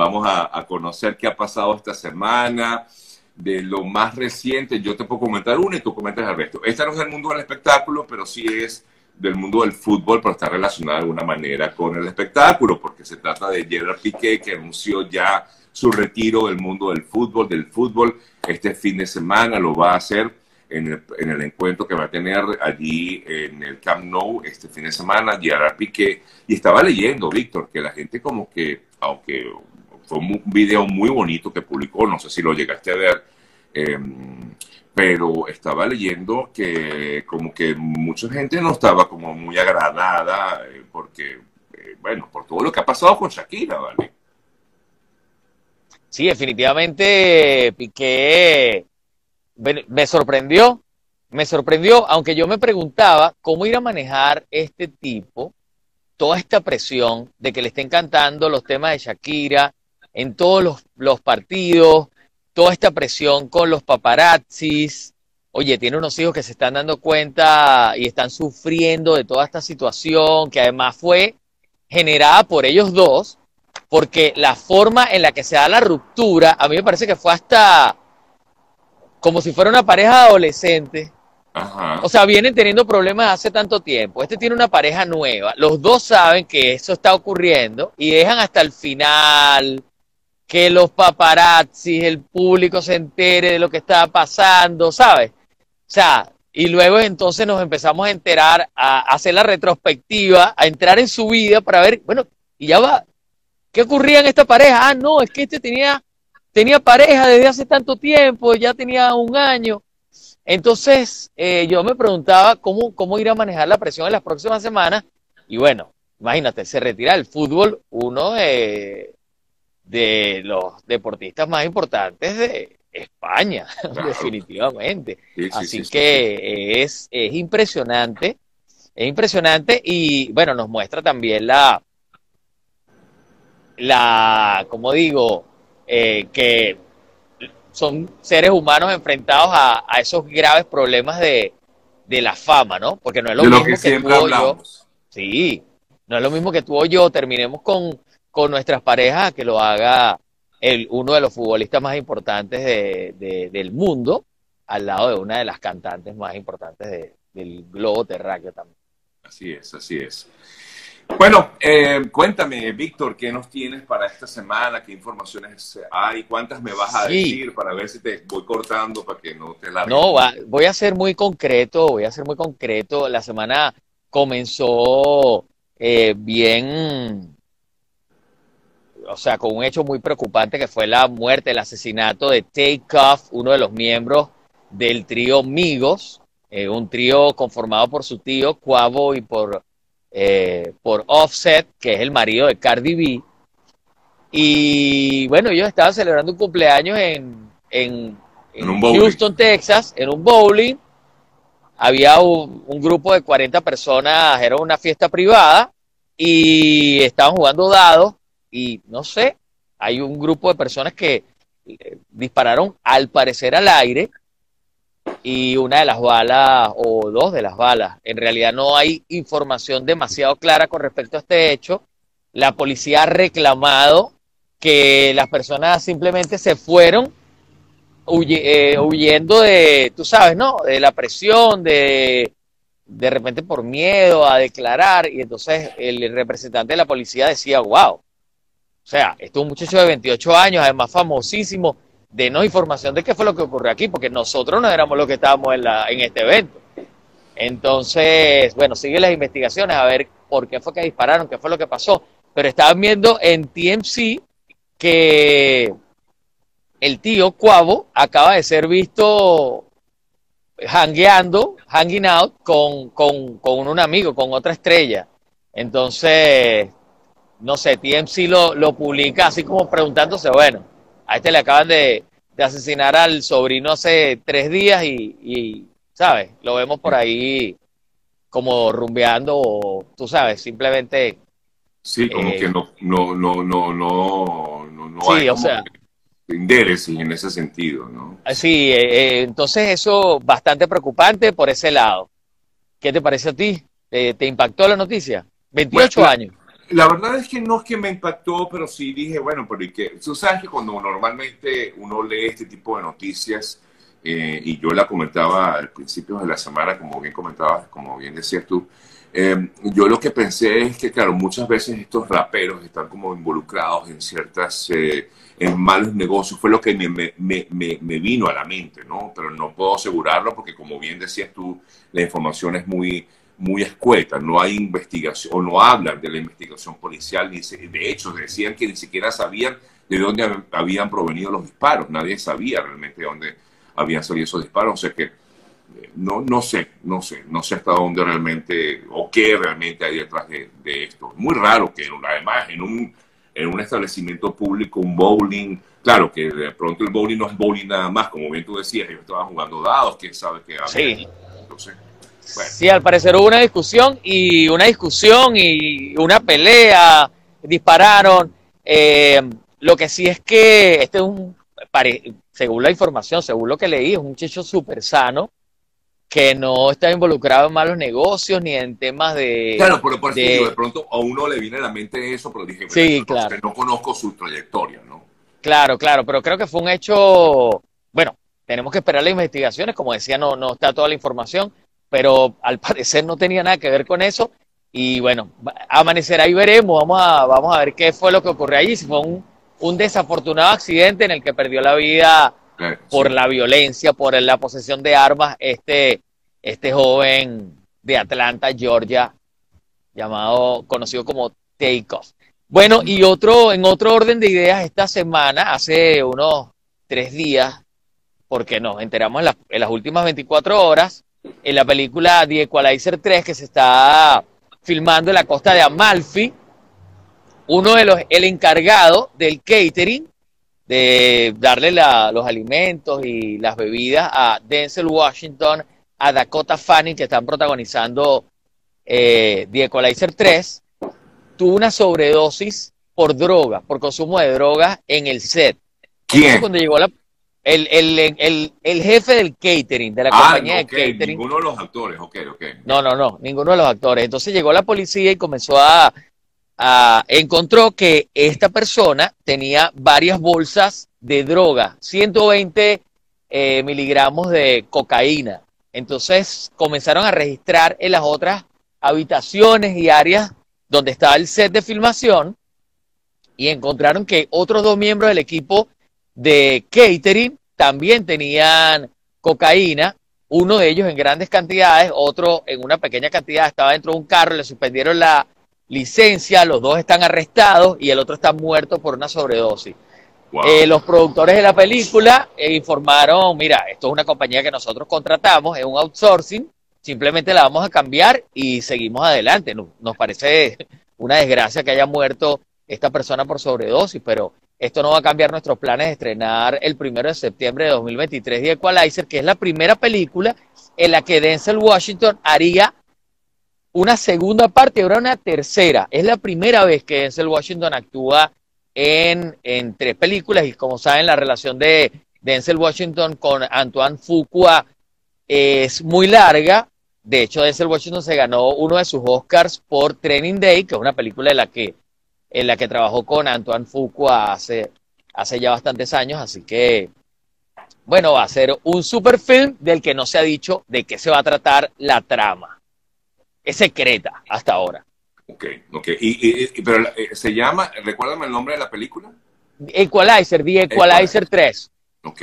Vamos a, conocer qué ha pasado esta semana, de lo más reciente. Yo te puedo comentar uno y tú comentas el resto. Esta no es del mundo del espectáculo, pero sí es del mundo del fútbol, pero está relacionada de alguna manera con el espectáculo, porque se trata de Gerard Piqué, que anunció ya su retiro del mundo del fútbol, del fútbol. Este fin de semana lo va a hacer en el, en el, encuentro que va a tener allí en el Camp Nou este fin de semana, Gerard Piqué. Y estaba leyendo, Víctor, que la gente como que, aunque fue un video muy bonito que publicó, no sé si lo llegaste a ver, em, pero estaba leyendo que como que mucha gente no estaba como muy agradada eh, porque, eh, bueno, por todo lo que ha pasado con Shakira, ¿vale? Sí, definitivamente Piqué me sorprendió, me sorprendió, aunque yo me preguntaba cómo ir a manejar este tipo toda esta presión de que le estén cantando los temas de Shakira en todos los, los partidos, toda esta presión con los paparazzis. Oye, tiene unos hijos que se están dando cuenta y están sufriendo de toda esta situación, que además fue generada por ellos dos, porque la forma en la que se da la ruptura, a mí me parece que fue hasta como si fuera una pareja adolescente. O sea, vienen teniendo problemas hace tanto tiempo. Este tiene una pareja nueva. Los dos saben que eso está ocurriendo y dejan hasta el final que los paparazzis, el público se entere de lo que está pasando, ¿sabes? O sea, y luego entonces nos empezamos a enterar, a hacer la retrospectiva, a entrar en su vida para ver, bueno, y ya va, ¿qué ocurría en esta pareja? Ah, no, es que este tenía tenía pareja desde hace tanto tiempo, ya tenía un año. Entonces, eh, yo me preguntaba cómo, cómo ir a manejar la presión en las próximas semanas. Y bueno, imagínate, se retira del fútbol uno de, los deportistas más importantes de España, definitivamente. Así que Es, es impresionante, es impresionante y bueno, nos muestra también la, la, como digo, eh, que son seres humanos enfrentados a, esos graves problemas de, la fama, ¿no? Porque no es lo mismo que, tú o yo. Sí, no es lo mismo que tú o yo terminemos con, nuestras parejas que lo haga el, uno de los futbolistas más importantes del mundo al lado de una de las cantantes más importantes del globo terráqueo también. Así es, así es. Bueno, eh, cuéntame, Víctor, ¿qué nos tienes para esta semana? ¿Qué informaciones hay? ¿Cuántas me vas a decir para ver si te voy cortando para que no te la... No, voy a ser muy concreto, voy a ser muy concreto. La semana comenzó eh, bien, o sea, con un hecho muy preocupante que fue la muerte, el asesinato de Take Off, uno de los miembros del trío Migos, eh, un trío conformado por su tío Cuavo y por eh, por Offset, que es el marido de Cardi B. Y bueno, ellos estaban celebrando un cumpleaños en, en, Houston, Texas, en un bowling. Había un, grupo de 40 personas, era una fiesta privada y estaban jugando dados y no sé, hay un grupo de personas que eh, dispararon al parecer al aire y una de las balas o dos de las balas. En realidad no hay información demasiado clara con respecto a este hecho. La policía ha reclamado que las personas simplemente se fueron eh, huyendo de, tú sabes, ¿no? De la presión, de de repente por miedo a declarar y entonces el representante de la policía decía, wow, o sea, esto es un muchacho de 28 años, además famosísimo, no información de qué fue lo que ocurrió aquí, porque nosotros no éramos los que estábamos en, en este evento. Entonces, bueno, sigue las investigaciones a ver por qué fue que dispararon, qué fue lo que pasó. Pero estaban viendo en TMC que el tío Cuavo acaba de ser visto hangueando, hanging out con, con, con un amigo, con otra estrella. Entonces, no sé, TMC lo, lo publica así como preguntándose, bueno, a este le acaban de, asesinar al sobrino hace tres días y, ¿sabes? Lo vemos por ahí como rumbeando o, tú sabes, simplemente... Sí, como eh, que no, no, no, no, no, no, sí, o sea, en ese sentido, ¿no? Ah, sí, eh, eh, entonces eso bastante preocupante por ese lado. ¿Qué te parece a ti? ¿Te, impactó la noticia? 28 años. La verdad es que no es que me impactó, pero sí dije, bueno, pero ¿y qué? Tú sabes que cuando normalmente uno lee este tipo de noticias, eh, y yo la comentaba al principio de la semana, como bien comentabas, como bien decías tú, eh, yo lo que pensé es que, claro, muchas veces estos raperos están como involucrados en ciertas, eh, en malos negocios, fue lo que me, me, me, me, vino a la mente, ¿no? Pero no puedo asegurarlo porque, como bien decías tú, la información es muy, muy escueta, no hay investigación, o no hablan de la investigación policial, ni de hecho decían que ni siquiera sabían de dónde habían provenido los disparos, nadie sabía realmente de dónde habían salido esos disparos, o sea que eh, no, no sé, no sé, no sé hasta dónde realmente o qué realmente hay detrás de, esto. Muy raro que además en un, en un establecimiento público, un bowling, claro que de pronto el bowling no es bowling nada más, como bien tú decías, ellos estaban jugando dados, quién sabe qué Sí. Entonces, Sí, al parecer hubo una discusión y una discusión y una pelea, dispararon. Eh, lo que sí es que este es un, según la información, según lo que leí, es un muchacho súper sano, que no está involucrado en malos negocios ni en temas de... Claro, pero por de, de pronto a uno le viene a la mente eso, pero dije, sí, claro. no conozco su trayectoria, ¿no? Claro, claro, pero creo que fue un hecho, bueno, tenemos que esperar las investigaciones, como decía, no, no está toda la información, pero al parecer no tenía nada que ver con eso. Y bueno, amanecerá y veremos, vamos a, vamos a ver qué fue lo que ocurrió allí, si fue un, un desafortunado accidente en el que perdió la vida por la violencia, por la posesión de armas, este, este joven de Atlanta, Georgia, llamado, conocido como Takeoff. Bueno, y otro, en otro orden de ideas, esta semana, hace unos tres días, porque nos enteramos en, en las últimas 24 horas, en la película The Equalizer 3, que se está filmando en la costa de Amalfi, uno de los, el encargado del catering, de darle los alimentos y las bebidas a Denzel Washington, a Dakota Fanning, que están protagonizando eh, The Equalizer 3, tuvo una sobredosis por droga, por consumo de drogas en el set. ¿Quién? Cuando llegó la, el, el, el, jefe del catering, de la ah, compañía de catering. Ninguno de los actores, ok, ok. No, no, no, ninguno de los actores. Entonces llegó la policía y comenzó a encontró que esta persona tenía varias bolsas de droga, 120 eh, miligramos de cocaína. Entonces comenzaron a registrar en las otras habitaciones y áreas donde estaba el set de filmación y encontraron que otros dos miembros del equipo de catering también tenían cocaína, uno de ellos en grandes cantidades, otro en una pequeña cantidad, estaba dentro de un carro, le suspendieron la licencia, los dos están arrestados y el otro está muerto por una sobredosis. Eh, los productores de la película eh, informaron, mira, esto es una compañía que nosotros contratamos, es un outsourcing, simplemente la vamos a cambiar y seguimos adelante. Nos, parece una desgracia que haya muerto esta persona por sobredosis, pero esto no va a cambiar nuestros planes de estrenar el primero de septiembre de 2023 The Equalizer, que es la primera película en la que Denzel Washington haría una segunda parte ahora una tercera. Es la primera vez que Denzel Washington actúa en, en tres películas y como saben la relación de Denzel Washington con Antoine Fuqua es muy larga. De hecho, Denzel Washington se ganó uno de sus Oscars por Training Day, que es una película en la que, en la que trabajó con Antoine Fuqua hace, hace ya bastantes años. Así que, bueno, va a ser un super film del que no se ha dicho de qué se va a tratar la trama es secreta hasta ahora. Ok, ok. Y, pero eh, se llama, recuérdame el nombre de la película. Equalizer, The Equalizer, 3. Ok.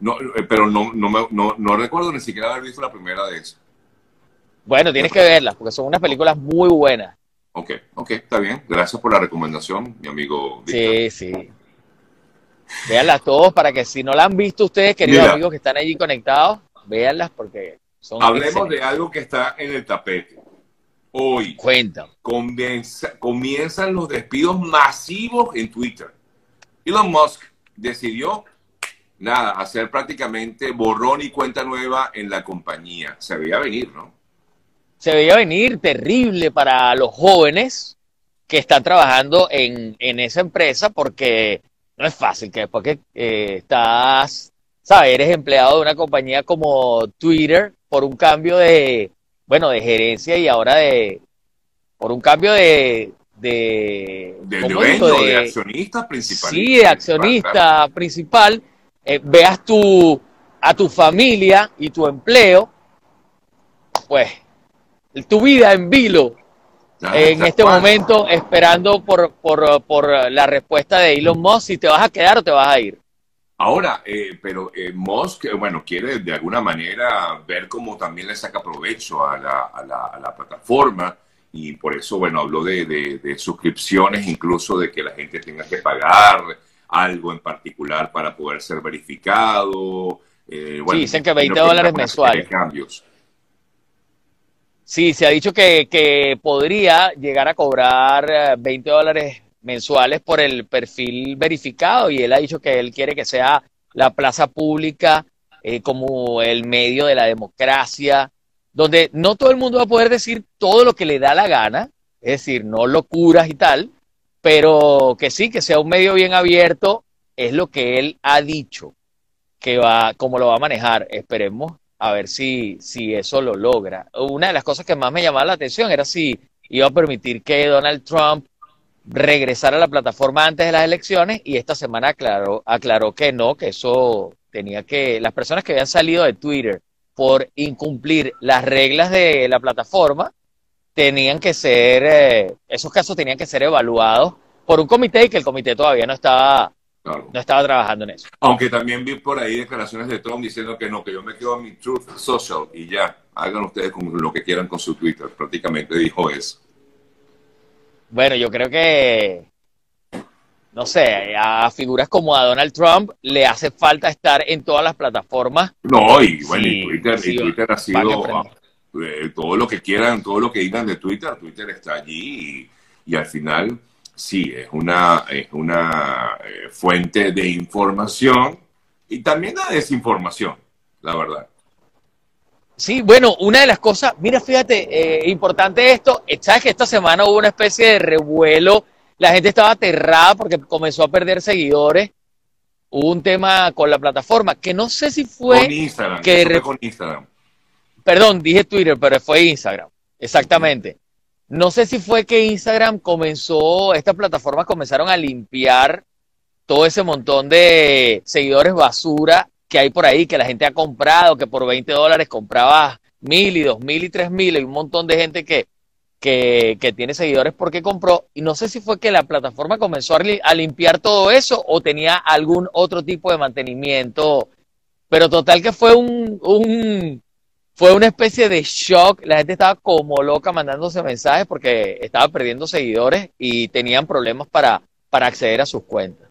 No, eh, pero no, no, no, no recuerdo ni siquiera haber visto la primera de esas. Bueno, tienes que verlas, porque son unas películas muy buenas. Ok, ok, está bien. Gracias por la recomendación, mi amigo. Sí, sí. Véanlas todos para que si no la han visto ustedes, queridos amigos que están allí conectados, véanlas porque Hablemos de algo que está en el tapete. Hoy Cuenta. comienzan los despidos masivos en Twitter. Elon Musk decidió, nada, hacer prácticamente borrón y cuenta nueva en la compañía. Se veía venir, ¿no? Se veía venir terrible para los jóvenes que están trabajando en, esa empresa porque no es fácil que después que eh, estás, sabes, eres empleado de una compañía como Twitter, por un cambio de, bueno, de gerencia y ahora de, por un cambio de, de, de, dueño, de, accionista principal. Sí, de accionista principal, eh, veas tu, a tu familia y tu empleo, pues tu vida en vilo en este momento esperando por, por, por, la respuesta de Elon Musk si te vas a quedar o te vas a ir. Ahora, eh, pero eh, Musk, eh, bueno, quiere de alguna manera ver cómo también le saca provecho a la, a la, a la plataforma y por eso, bueno, habló de, de, suscripciones, incluso de que la gente tenga que pagar algo en particular para poder ser verificado. sí, dicen que 20 dólares mensuales. Cambios. Sí, se ha dicho que, que podría llegar a cobrar 20 eh, dólares mensuales por el perfil verificado y él ha dicho que él quiere que sea la plaza pública eh, como el medio de la democracia, donde no todo el mundo va a poder decir todo lo que le da la gana, es decir, no locuras y tal, pero que sí, que sea un medio bien abierto, es lo que él ha dicho que va, cómo lo va a manejar. Esperemos a ver si, si eso lo logra. Una de las cosas que más me llamaba la atención era si iba a permitir que Donald Trump regresara a la plataforma antes de las elecciones y esta semana aclaró, aclaró que no, que eso tenía que, las personas que habían salido de Twitter por incumplir las reglas de la plataforma, tenían que ser, eh, esos casos tenían que ser evaluados por un comité y que el comité todavía no estaba no estaba trabajando en eso. Aunque también vi por ahí declaraciones de Trump diciendo que no, que yo me quedo en mi Truth Social y ya, hagan ustedes con lo que quieran con su Twitter. Prácticamente dijo eso. Bueno, yo creo que, no sé, a figuras como a Donald Trump le hace falta estar en todas las plataformas. No, y bueno, y Twitter, y Twitter ha sido eh, todo lo que quieran, todo lo que digan de Twitter, Twitter está allí y al final sí, es una, es una eh, fuente de información y también de desinformación, la verdad. Sí, bueno, una de las cosas, mira, fíjate, eh, importante esto, sabes que esta semana hubo una especie de revuelo, la gente estaba aterrada porque comenzó a perder seguidores, hubo un tema con la plataforma, que no sé si fue... Con Instagram, que fue con Instagram. Perdón, dije Twitter, pero fue Instagram, exactamente. No sé si fue que Instagram comenzó, estas plataformas comenzaron a limpiar todo ese montón de seguidores basura que hay por ahí, que la gente ha comprado, que por 20 dólares compraba mil y dos mil y tres mil, y un montón de gente que, que, que, tiene seguidores porque compró. Y no sé si fue que la plataforma comenzó a, limpiar todo eso o tenía algún otro tipo de mantenimiento. Pero total que fue un, un, fue una especie de shock. La gente estaba como loca mandándose mensajes porque estaba perdiendo seguidores y tenían problemas para, para acceder a sus cuentas.